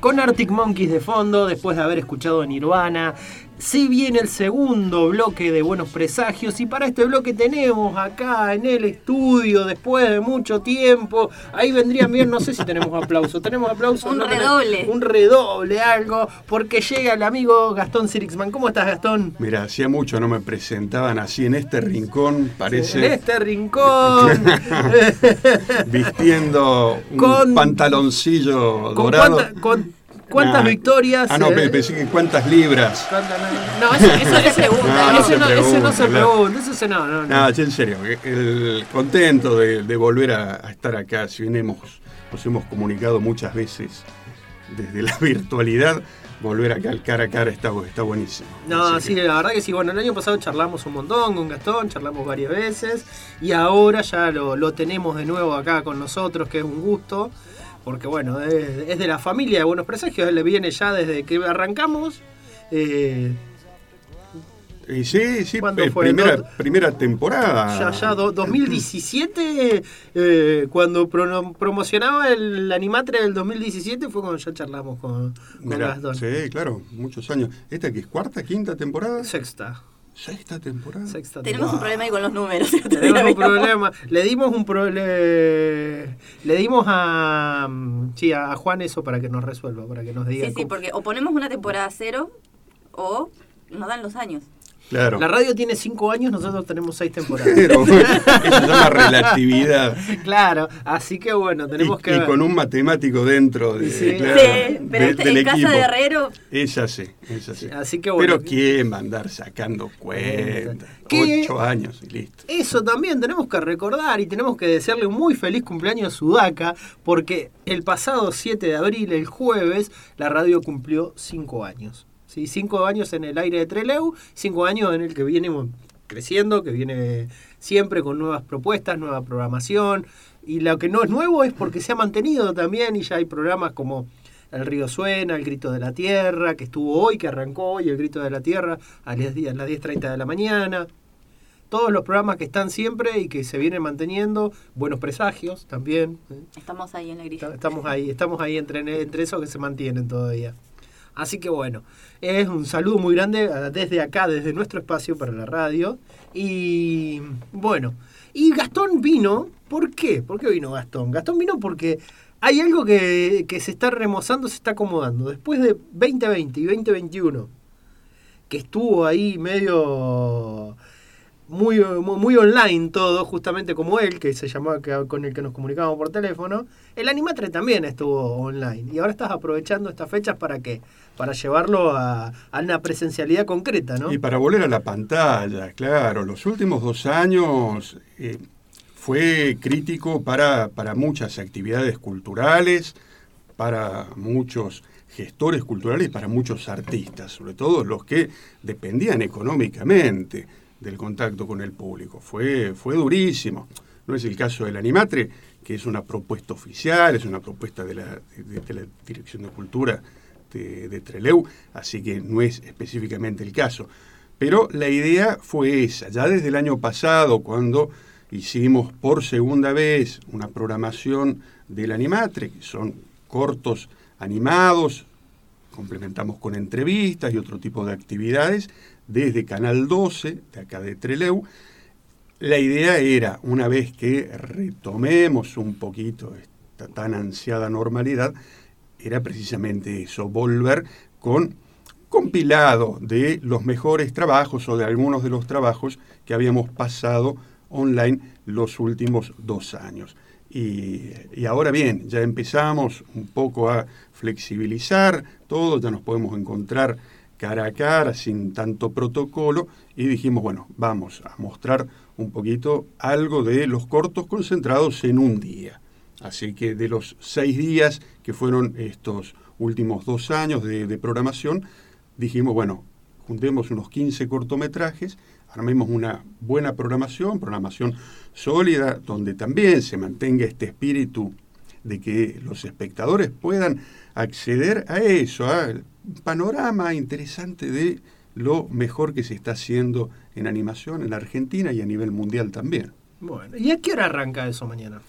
con Arctic Monkeys de fondo, después de haber escuchado Nirvana. Si viene el segundo bloque de Buenos Presagios y para este bloque tenemos acá en el estudio, después de mucho tiempo, ahí vendrían bien, no sé si tenemos aplauso, tenemos aplauso. Un no redoble. un redoble, algo, porque llega el amigo Gastón Sirixman. ¿Cómo estás Gastón? Mira, hacía mucho no me presentaban así en este rincón, parece... En este rincón. vistiendo un Con- pantaloncillo ¿Con, dorado. con cuántas Nah. victorias? Ah, no, eh? pe- pensé que cuántas libras. ¿Cuántas- No, eso, eso se pregunta. No, ¿no? no ese, se no, no pregunta, se claro. pregunta, ese se- no, no, no. No, en serio, el, contento de, de volver a, a estar acá. Si bien hemos, nos hemos comunicado muchas veces desde la virtualidad, volver acá al cara a cara está, está buenísimo. No, Así sí, que- la verdad que sí. Bueno, el año pasado charlamos un montón con Gastón, charlamos varias veces y ahora ya lo, lo tenemos de nuevo acá con nosotros, que es un gusto, porque bueno, es, es de la familia de Buenos Presagios, él le viene ya desde que arrancamos. eh, Y sí, sí, ¿Cuándo eh, fue? primera, Do- primera temporada. ya, ya, do- 2017, eh, cuando pro- promocionaba el Animatre del 2017, fue cuando ya charlamos con, con Mirá, Gastón. sí, claro, muchos años. ¿Esta que es cuarta, quinta temporada? Sexta. Sexta temporada. Sexta Tenemos un temporada. problema ahí con los números. Tenemos un problema. Le dimos un problema. Le dimos a. mm, Sí, a Juan eso para que nos resuelva, para que nos diga. Sí, sí, porque o ponemos una temporada cero o nos dan los años. Claro. La radio tiene cinco años, nosotros tenemos seis temporadas. Pero eso se llama relatividad. claro, así que bueno, tenemos y, que. y con un matemático dentro de, Sí. claro, sí, pero de- del en casa equipo. de Herrero, Es es así. Sí, así que bueno. Pero quién va a andar sacando cuentas. ¿Qué? Ocho años y listo. Eso también tenemos que recordar y tenemos que desearle un muy feliz cumpleaños a Sudaca, porque el pasado 7 de abril, el jueves, la radio cumplió cinco años. ¿Sí? Cinco años en el aire de Treleu, cinco años en el que viene creciendo, que viene siempre con nuevas propuestas, nueva programación. Y lo que no es nuevo es porque se ha mantenido también y ya hay programas como El río suena, El grito de la tierra, que estuvo hoy, que arrancó hoy, El grito de la tierra a las 10 a las 10.30 de la mañana todos los programas que están siempre y que se vienen manteniendo, buenos presagios también. ¿eh? estamos ahí en la grilla. Estamos ahí, estamos ahí entre, entre esos que se mantienen todavía. Así que bueno, es un saludo muy grande desde acá, desde nuestro espacio para la radio. Y bueno, y Gastón vino, ¿por qué? ¿Por qué vino Gastón? Gastón vino porque hay algo que, que se está remozando, se está acomodando. Después de 2020 y 2021, que estuvo ahí medio muy, muy, online todo, justamente como él, que se llamaba, que, con el que nos comunicábamos por teléfono, el Animatre también estuvo online. Y ahora estás aprovechando estas fechas para qué? Para llevarlo a, a una presencialidad concreta, ¿no? Y para volver a la pantalla, claro, los últimos dos años eh, fue crítico para, para muchas actividades culturales, para muchos gestores culturales para muchos artistas, sobre todo los que dependían económicamente del contacto con el público. Fue, fue durísimo. No es el caso del Animatre, que es una propuesta oficial, es una propuesta de la, de- la Dirección de Cultura de, de Treleu, así que no es específicamente el caso. Pero la idea fue esa, ya desde el año pasado, cuando hicimos por segunda vez una programación del Animatre, que son cortos animados, complementamos con entrevistas y otro tipo de actividades, desde Canal 12, de acá de Treleu. La idea era, una vez que retomemos un poquito esta tan ansiada normalidad, era precisamente eso, volver con compilado de los mejores trabajos o de algunos de los trabajos que habíamos pasado online los últimos dos años. Y, y ahora bien, ya empezamos un poco a flexibilizar todo, ya nos podemos encontrar cara a cara, sin tanto protocolo, y dijimos, bueno, vamos a mostrar un poquito algo de los cortos concentrados en un día. Así que de los seis días que fueron estos últimos dos años de, de programación, dijimos, bueno, juntemos unos 15 cortometrajes, armemos una buena programación, programación sólida, donde también se mantenga este espíritu de que los espectadores puedan acceder a eso, al panorama interesante de lo mejor que se está haciendo en animación en Argentina y a nivel mundial también. Bueno, ¿y a qué hora arranca eso mañana?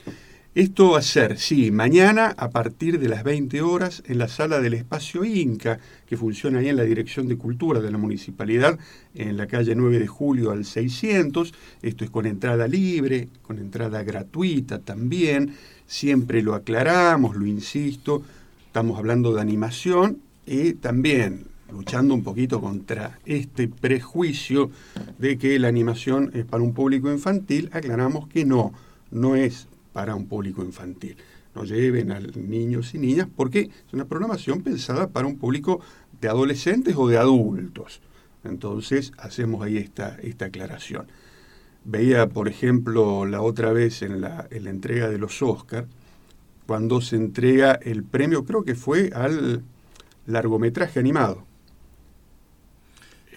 Esto va a ser, sí, mañana a partir de las 20 horas en la sala del Espacio Inca, que funciona ahí en la Dirección de Cultura de la Municipalidad, en la calle 9 de Julio al 600. Esto es con entrada libre, con entrada gratuita también. Siempre lo aclaramos, lo insisto. Estamos hablando de animación y también luchando un poquito contra este prejuicio de que la animación es para un público infantil. Aclaramos que no, no es para un público infantil. No lleven a niños y niñas porque es una programación pensada para un público de adolescentes o de adultos. Entonces hacemos ahí esta, esta aclaración. Veía, por ejemplo, la otra vez en la, en la entrega de los Oscars, cuando se entrega el premio, creo que fue al largometraje animado.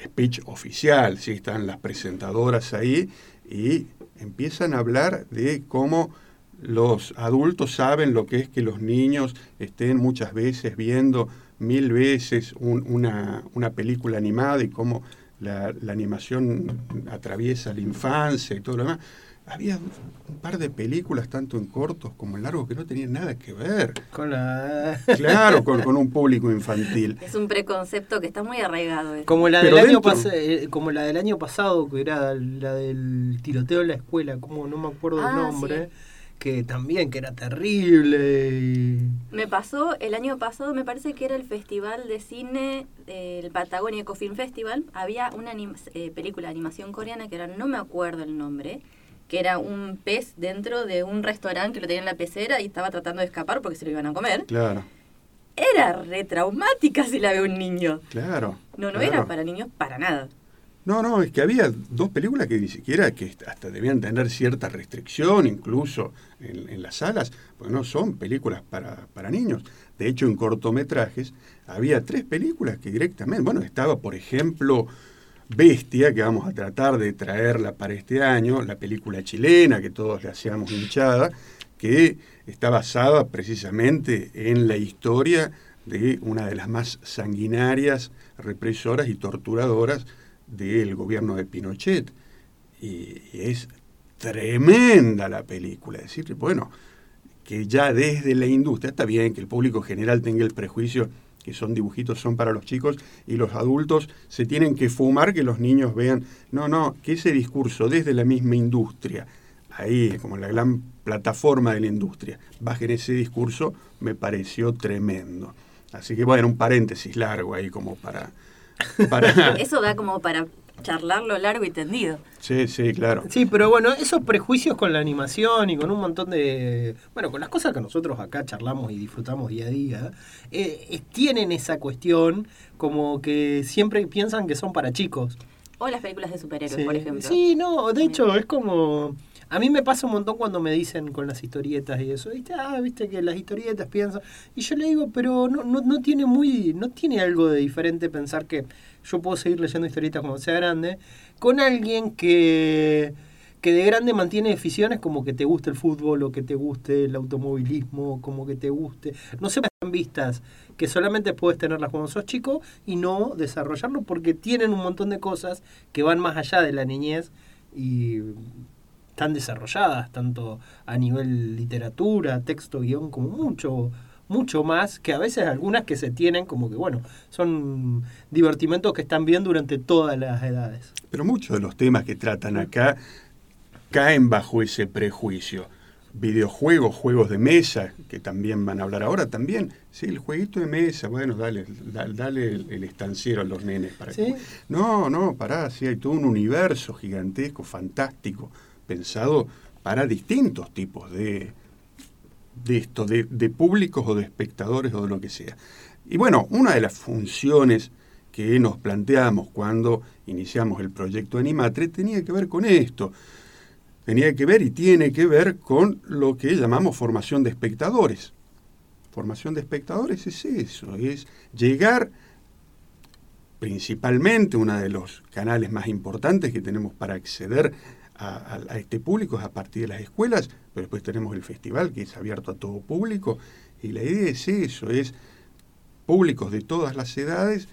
Speech oficial, sí, están las presentadoras ahí y empiezan a hablar de cómo los adultos saben lo que es que los niños estén muchas veces viendo mil veces una, una, película animada y cómo la, la, animación atraviesa la infancia y todo lo demás. Había un par de películas, tanto en cortos como en largos, que no tenían nada que ver. Con la... Claro, con, con un público infantil. Es un preconcepto que está muy arraigado. Como la, del año eh, como la del año pasado, que era la del tiroteo en la escuela, como no me acuerdo el ah, nombre que también, que era terrible. Me pasó, el año pasado me parece que era el Festival de Cine, el Patagonia Eco Film Festival, había una eh, película de animación coreana que era, no me acuerdo el nombre, que era un pez dentro de un restaurante que lo tenía en la pecera y estaba tratando de escapar porque se lo iban a comer. Claro. Era re traumática si la ve un niño. Claro. No, no era para niños para nada. No, no, es que había dos películas que ni siquiera, que hasta debían tener cierta restricción incluso en, las salas, porque no son películas para, para, niños. De hecho, en cortometrajes había tres películas que directamente, bueno, estaba por ejemplo Bestia, que vamos a tratar de traerla para este año, la película chilena que todos le hacíamos hinchada, que está basada precisamente en la historia de una de las más sanguinarias, represoras y torturadoras del gobierno de Pinochet. Y, es tremenda la película. Es decir, bueno, que ya desde la industria, está bien que el público general tenga el prejuicio que son dibujitos, son para los chicos, y los adultos se tienen que fumar que los niños vean. No, no, que ese discurso desde la misma industria, ahí como la gran plataforma de la industria, bajen ese discurso, me pareció tremendo. Así que bueno, un paréntesis largo ahí como para, Eso da como para charlarlo largo y tendido. Sí, sí, claro. Sí, pero bueno, esos prejuicios con la animación y con un montón de... Bueno, con las cosas que nosotros acá charlamos y disfrutamos día a día, eh, tienen esa cuestión como que siempre piensan que son para chicos. O las películas de superhéroes, por ejemplo. Sí, no, de hecho es como... A mí me pasa un montón cuando me dicen con las historietas y eso, ¿viste? Ah, viste que las historietas piensan. Y yo le digo, pero no, no, no tiene muy, no tiene algo de diferente pensar que yo puedo seguir leyendo historietas cuando sea grande, con alguien que, que de grande mantiene aficiones como que te guste el fútbol o que te guste el automovilismo, como que te guste. No se pasan vistas que solamente puedes tenerlas cuando sos chico y no desarrollarlo porque tienen un montón de cosas que van más allá de la niñez y tan desarrolladas, tanto a nivel literatura, texto, guion, como mucho, mucho más, que a veces algunas que se tienen como que, bueno, son divertimentos que están bien durante todas las edades. Pero muchos de los temas que tratan acá caen bajo ese prejuicio. Videojuegos, juegos de mesa, que también van a hablar ahora también. Sí, el jueguito de mesa, bueno, dale, dale, el, estanciero a los nenes para que... No, no, pará, sí, hay todo un universo gigantesco, fantástico, pensado para distintos tipos de, de esto, de, de, públicos o de espectadores o de lo que sea. Y bueno, una de las funciones que nos planteamos cuando iniciamos el proyecto Animatre tenía que ver con esto. Tenía que ver y tiene que ver con lo que llamamos formación de espectadores. Formación de espectadores es eso, es llegar principalmente, uno de los canales más importantes que tenemos para acceder a, este público es a partir de las escuelas, pero después tenemos el festival que es abierto a todo público y la idea es eso, es públicos de todas las edades,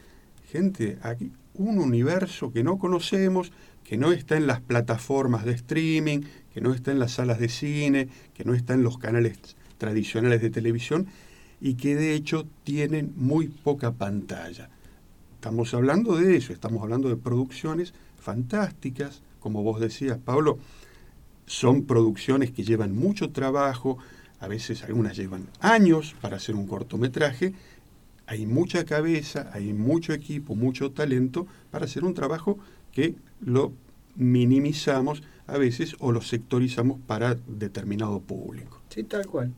gente, aquí un universo que no conocemos, que no está en las plataformas de streaming, que no está en las salas de cine, que no está en los canales tradicionales de televisión y que de hecho tienen muy poca pantalla. Estamos hablando de eso, estamos hablando de producciones fantásticas, como vos decías, Pablo, son producciones que llevan mucho trabajo, a veces algunas llevan años para hacer un cortometraje, hay mucha cabeza, hay mucho equipo, mucho talento para hacer un trabajo que lo minimizamos a veces o lo sectorizamos para determinado público. Sí, tal cual.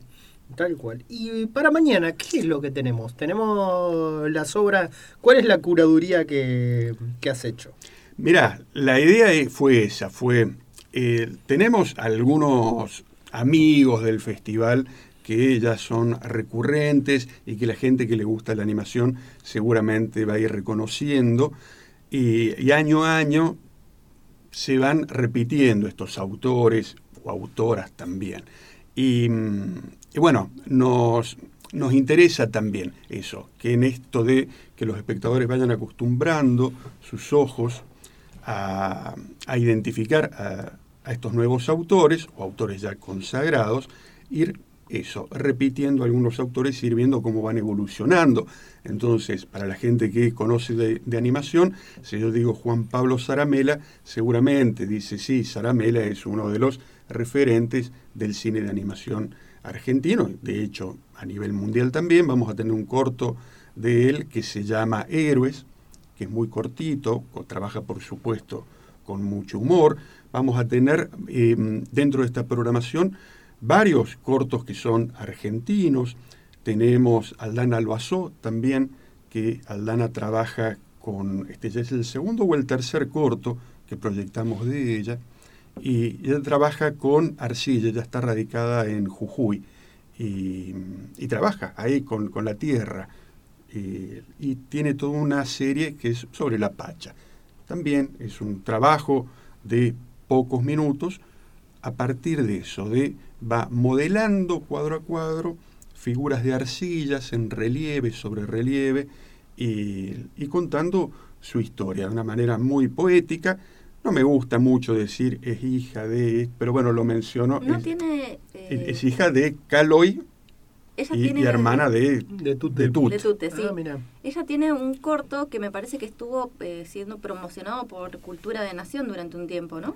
Tal cual. Y para mañana, ¿qué es lo que tenemos? Tenemos las obras. ¿Cuál es la curaduría que, has hecho? Mirá, la idea fue esa, fue. Eh, tenemos algunos amigos del festival que ya son recurrentes y que la gente que le gusta la animación seguramente va a ir reconociendo. y año a año se van repitiendo estos autores o autoras también. Y, bueno, nos, nos interesa también eso, que en esto de que los espectadores vayan acostumbrando sus ojos a, identificar a, estos nuevos autores o autores ya consagrados, ir eso, repitiendo algunos autores y ir viendo cómo van evolucionando. Entonces, para la gente que conoce de, animación, si yo digo Juan Pablo Zaramela, seguramente dice, sí, Zaramela es uno de los referentes del cine de animación argentino, de hecho, a nivel mundial también, vamos a tener un corto de él que se llama Héroes, es muy cortito, trabaja por supuesto con mucho humor. Vamos a tener eh, dentro de esta programación varios cortos que son argentinos. Tenemos Aldana Albazó también, que Aldana trabaja con, este ya es el segundo o el tercer corto que proyectamos de ella, y ella trabaja con arcilla, ella está radicada en Jujuy, y, trabaja ahí con, la tierra, y, y, tiene toda una serie que es sobre la pacha. También es un trabajo de pocos minutos, a partir de eso, de va modelando cuadro a cuadro figuras de arcillas en relieve sobre relieve y, contando su historia de una manera muy poética. No me gusta mucho decir es hija de, pero bueno, lo menciono. No es, tiene. es, hija de Caloy y, hermana de, de Tute. De Tute. sí. Ah, Ella tiene un corto que me parece que estuvo eh, siendo promocionado por Cultura de Nación durante un tiempo, ¿no?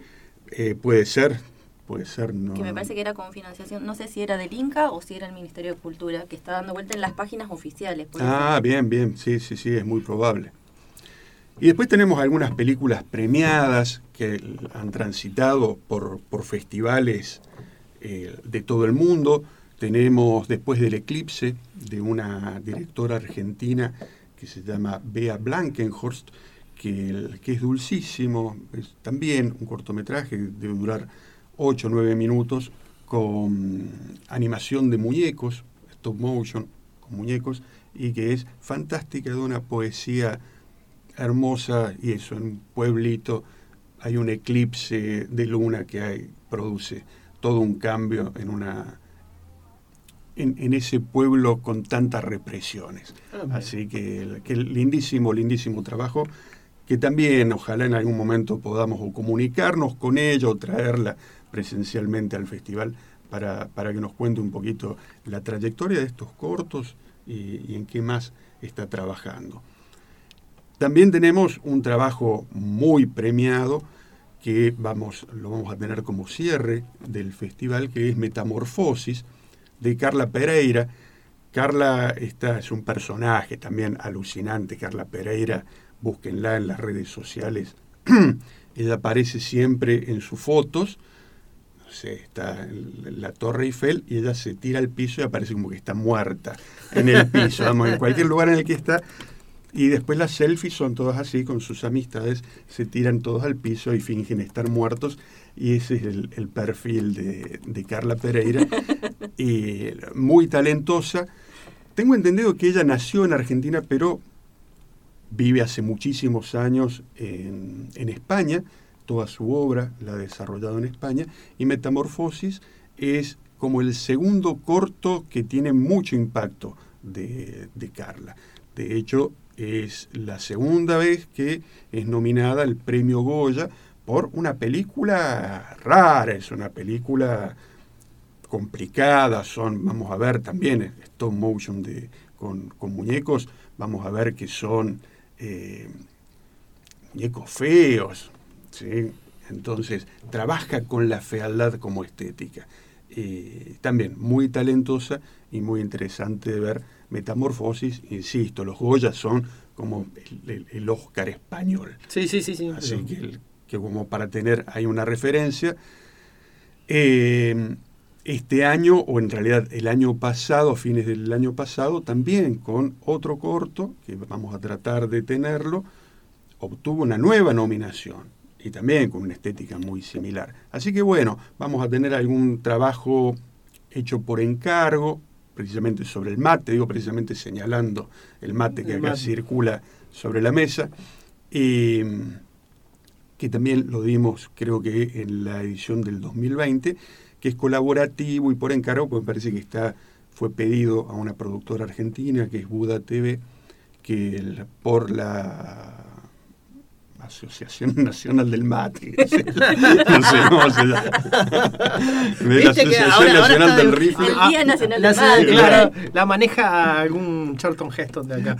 Eh, puede ser, puede ser, no. Que me parece que era con financiación, no sé si era del Inca o si era el Ministerio de Cultura, que está dando vuelta en las páginas oficiales. Ah, bien, bien, sí, sí, sí, es muy probable. Y después tenemos algunas películas premiadas que han transitado por, por festivales eh, de todo el mundo. Tenemos Después del Eclipse, de una directora argentina que se llama Bea Blankenhorst, que, es dulcísimo, también un cortometraje, debe durar 8 o 9 minutos con animación de muñecos, stop motion, con muñecos, y que es fantástica, de una poesía hermosa, y eso, en un pueblito hay un eclipse de luna que hay, produce todo un cambio en una en, ese pueblo con tantas represiones. Ah, Así que, que lindísimo, lindísimo trabajo que también ojalá en algún momento podamos comunicarnos con ella o traerla presencialmente al festival para, que nos cuente un poquito la trayectoria de estos cortos y, en qué más está trabajando. También tenemos un trabajo muy premiado que vamos, lo vamos a tener como cierre del festival, que es Metamorfosis, de Carla Pereira. Carla esta es un personaje también alucinante, Carla Pereira, búsquenla en las redes sociales. Ella aparece siempre en sus fotos está en la Torre Eiffel y ella se tira al piso y aparece como que está muerta en el piso, vamos, en cualquier lugar en el que está. Y después las selfies son todas así, con sus amistades, se tiran todos al piso y fingen estar muertos. Y ese es el, perfil de, de, Carla Pereira. Y muy talentosa. Tengo entendido que ella nació en Argentina, pero vive hace muchísimos años en, en España toda su obra la ha desarrollado en España, y Metamorfosis es como el segundo corto que tiene mucho impacto de, Carla. De hecho, es la segunda vez que es nominada al premio Goya por una película rara, es una película complicada, son, vamos a ver también, stop motion de, con, muñecos, vamos a ver que son eh, muñecos feos, ¿sí? entonces trabaja con la fealdad como estética. Eh, también muy talentosa y muy interesante de ver Metamorfosis, insisto, los Goya son como el, Oscar español. Sí, sí, sí. sí Así que, que, como para tener ahí una referencia. Eh, este año, o en realidad el año pasado, a fines del año pasado, también con otro corto, que vamos a tratar de tenerlo, obtuvo una nueva nominación y también con una estética muy similar. Así que bueno, vamos a tener algún trabajo hecho por encargo, precisamente sobre el mate, digo precisamente señalando el mate que acá circula sobre la mesa, y que también lo dimos creo que en la edición del 2020, que es colaborativo y por encargo, pues me parece que está, fue pedido a una productora argentina que es Buda TV, que por la Asociación Nacional del Mate. No sé, cómo se llama. la Asociación Nacional del Rifle. El Día Nacional del Mate. Claro, la maneja algún Charlton Heston de acá.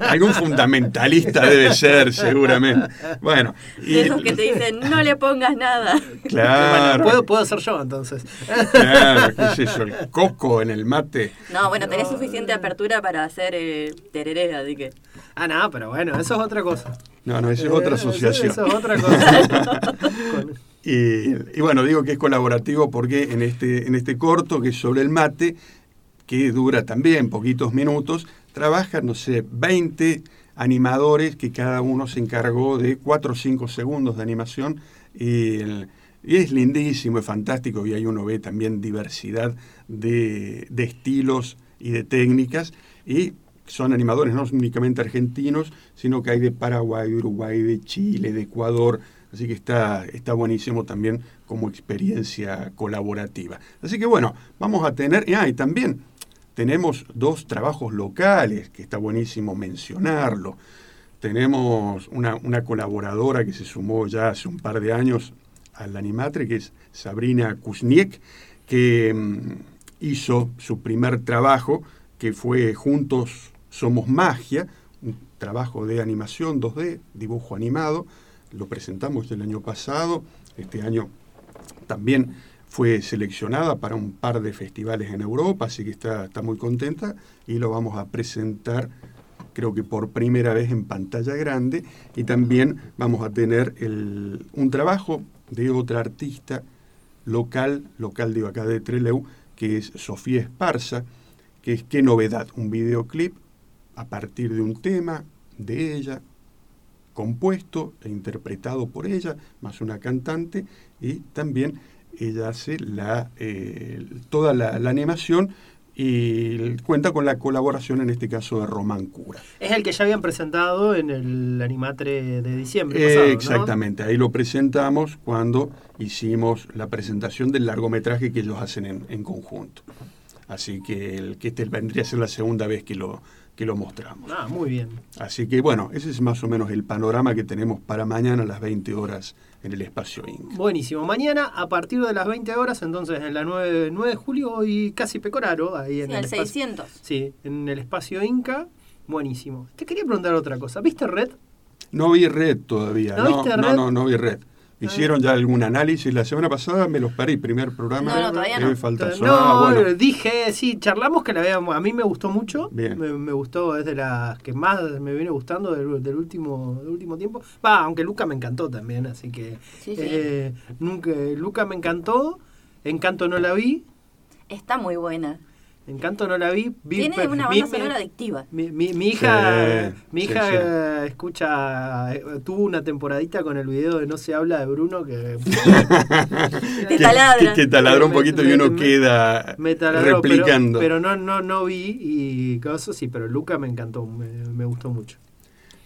algún fundamentalista debe ser, seguramente. Bueno. Y, esos que te dicen, no le pongas nada. Claro. puedo, puedo ser yo entonces. Claro, ¿qué es eso? El coco en el mate. No, bueno, tenés suficiente apertura para hacer eh, tereré, así que. Ah, no, pero bueno, eso es otra cosa. No, no, esa es otra eh, asociación. Eso, es otra cosa. y, bueno, digo que es colaborativo porque en este, en este corto, que es sobre el mate, que dura también poquitos minutos, trabajan, no sé, 20 animadores que cada uno se encargó de 4 o 5 segundos de animación. Y, y, es lindísimo, es fantástico, y ahí uno ve también diversidad de, de estilos y de técnicas. Y son animadores no únicamente argentinos, sino que hay de Paraguay, Uruguay, de Chile, de Ecuador, así que está, está buenísimo también como experiencia colaborativa. Así que bueno, vamos a tener, ah, y también tenemos dos trabajos locales, que está buenísimo mencionarlo. Tenemos una, una colaboradora que se sumó ya hace un par de años al Animatre, que es Sabrina Kuzniek, que mm, hizo su primer trabajo, que fue Juntos somos Magia, un trabajo de animación 2D, dibujo animado. Lo presentamos el año pasado. Este año también fue seleccionada para un par de festivales en Europa, así que está, está muy contenta y lo vamos a presentar creo que por primera vez en pantalla grande y también vamos a tener un trabajo de otra artista local, local de acá de Trelew, que es Sofía Esparza, que es Qué Novedad, un videoclip a partir de un tema de ella, compuesto e interpretado por ella, más una cantante, y también ella hace la, eh, toda la, animación y cuenta con la colaboración en este caso de Román Cura. Es el que ya habían presentado en el Animatre de diciembre. Eh, pasado, exactamente, ahí lo presentamos cuando hicimos la presentación del largometraje que ellos hacen en, en conjunto. Así que, el, que este vendría a ser la segunda vez que lo, que lo mostramos. Ah, muy bien. Así que bueno, ese es más o menos el panorama que tenemos para mañana a las 20 horas en el espacio Inc. Buenísimo. Mañana a partir de las 20 horas, entonces en la 9, 9 de julio y casi Pecoraro, ahí en el, el 600. Sí, en el espacio Inca. Buenísimo. Te quería preguntar otra cosa. ¿Viste Red? No vi Red todavía. ¿No, viste Red? no, no, no vi Red. ¿Hicieron ya algún análisis? La semana pasada me los paré, primer programa. No, no, todavía no. no, dije, sí, charlamos que la veamos. A mí me gustó mucho. Me, me, gustó, es de las que más me viene gustando del, último, del último tiempo. Va, aunque Luca me encantó también, así que. Eh, nunca, Luca me encantó. Encanto no la vi. Está muy buena. Encanto no la vi. Tiene una banda sonora adictiva. Mi, hija, mi hija escucha, eh, tuvo una temporadita con el video de No se habla de Bruno que... te taladra. Que, taladró un poquito y uno queda replicando. Pero, no, no, no vi y caso sí, pero Luca me encantó, me, gustó mucho.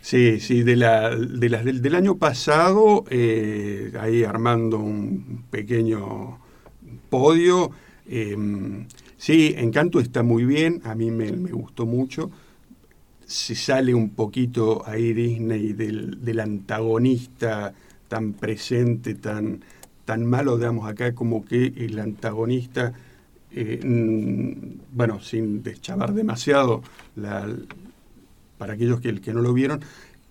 Sí, sí, de, la, de las del, año pasado, eh, ahí armando un pequeño podio. Eh, Sí, Encanto está muy bien, a mí me, gustó mucho. Se sale un poquito ahí Disney del, del, antagonista tan presente, tan, tan malo, digamos, acá como que el antagonista, eh, mm, bueno, sin deschavar demasiado, para aquellos que, que no lo vieron,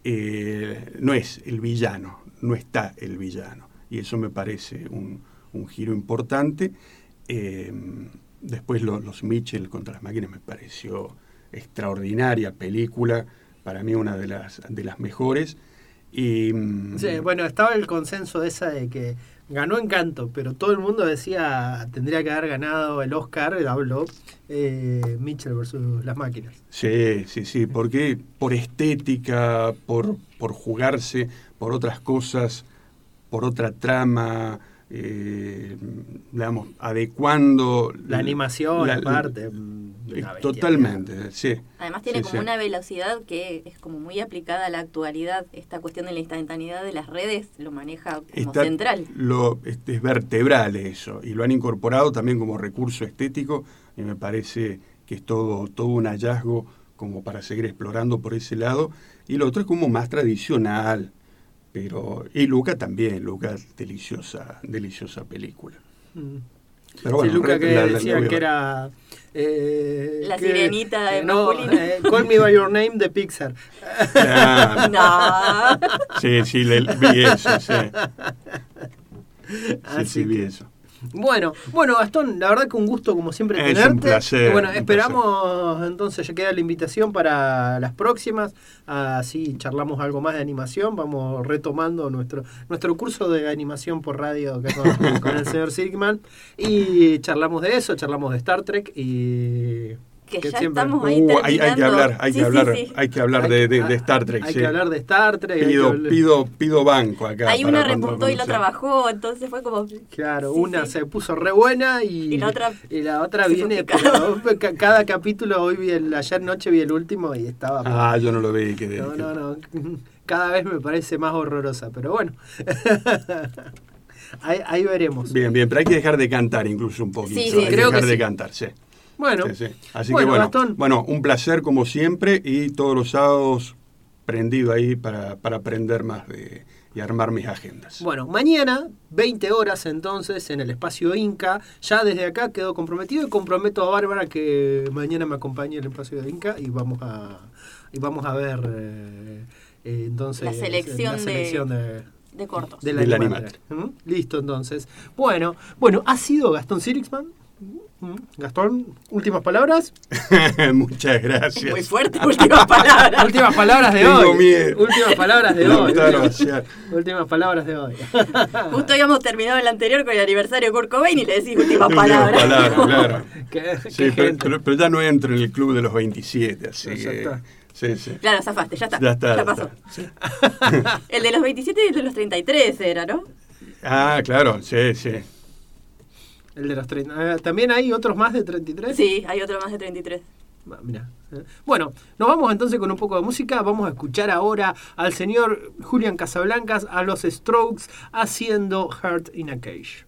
eh, no es el villano, no está el villano. Y eso me parece un, un giro importante. Eh, después los Mitchell contra las máquinas me pareció extraordinaria película, para mí una de las, de las mejores. Y, mm, sí, bueno, estaba el consenso esa de que ganó Encanto, pero todo el mundo decía tendría que haber ganado el Oscar, habló eh, Mitchell versus las máquinas. Sí, sí, sí, porque por estética, por, por jugarse, por otras cosas, por otra trama, eh, digamos, adecuando... La animación, la, parte. Eh, totalmente, sí. Además tiene como una velocidad que es como muy aplicada a la actualidad. Esta cuestión de la instantaneidad de las redes lo maneja como central. Lo, es, vertebral eso, y lo han incorporado también como recurso estético, y me parece que es todo, todo un hallazgo como para seguir explorando por ese lado. Y lo otro es como más tradicional, pero, y Luca también, Luca, deliciosa, deliciosa película. Mm. Pero bueno, sí, Luca que decía que era... Eh, la sirenita de no, eh, Call Me By Your Name de Pixar. no. Sí, sí, le, vi eso, sí. Sí, sí, vi eso. Bueno, bueno, Gastón, la verdad que un gusto como siempre es tenerte. Un placer, bueno, esperamos entonces ya queda la invitación para las próximas, así charlamos algo más de animación, vamos retomando nuestro nuestro curso de animación por radio con, con el señor Sigman. Y charlamos de eso, charlamos de Star Trek y que, ya estamos ahí uh, hay, hay, que hablar, hay que hablar, hay que hablar de, de, Star Trek. Hay que hablar de Star Trek. Pido, pido, pido banco acá. Hay una repuntó y la trabajó, entonces fue como. Claro, una se puso re buena y, y la otra, y la otra viene. Pero, cada capítulo, hoy vi el, ayer noche vi el último y estaba. Ah, yo no lo vi. Que, no, no, no. Cada vez me parece más horrorosa, pero bueno. ahí, ahí, veremos. Bien, bien, pero hay que dejar de cantar incluso un poquito. Sí, sí, hay creo que dejar de cantar, sí. Bueno, así que bueno, bueno, un placer como siempre y todos los sábados prendido ahí para, para aprender más de, y armar mis agendas. Bueno, mañana, 20 horas entonces, en el espacio Inca. Ya desde acá quedo comprometido y comprometo a Bárbara que mañana me acompañe en el espacio de Inca y vamos a, y vamos a ver eh, eh, entonces la selección, de, de, cortos. De la ¿Mm? Listo, entonces. Bueno, bueno, ha sido Gastón Sirixman. Mm, Gastón, últimas palabras. Muchas gracias. Muy fuerte, últimas palabras. últimas palabras de hoy. Últimas palabras de hoy. últimas palabras de hoy. Justo habíamos terminado el anterior con el aniversario de Kurt Cobain y le decís últimas palabras. claro. sí, pero, ya no entro en el club de los 27, así que... Sí, sí. Claro, zafaste, ya está. Ya está. Ya pasó. el de los 27 y el de los 33 era, ¿no? Ah, claro, sí, sí. El de los 30. Eh, ¿También hay otros más de 33? Sí, hay otros más de 33. Mira. Eh. Bueno, nos vamos entonces con un poco de música. Vamos a escuchar ahora al señor Julian Casablancas, a los Strokes, haciendo Heart in a Cage.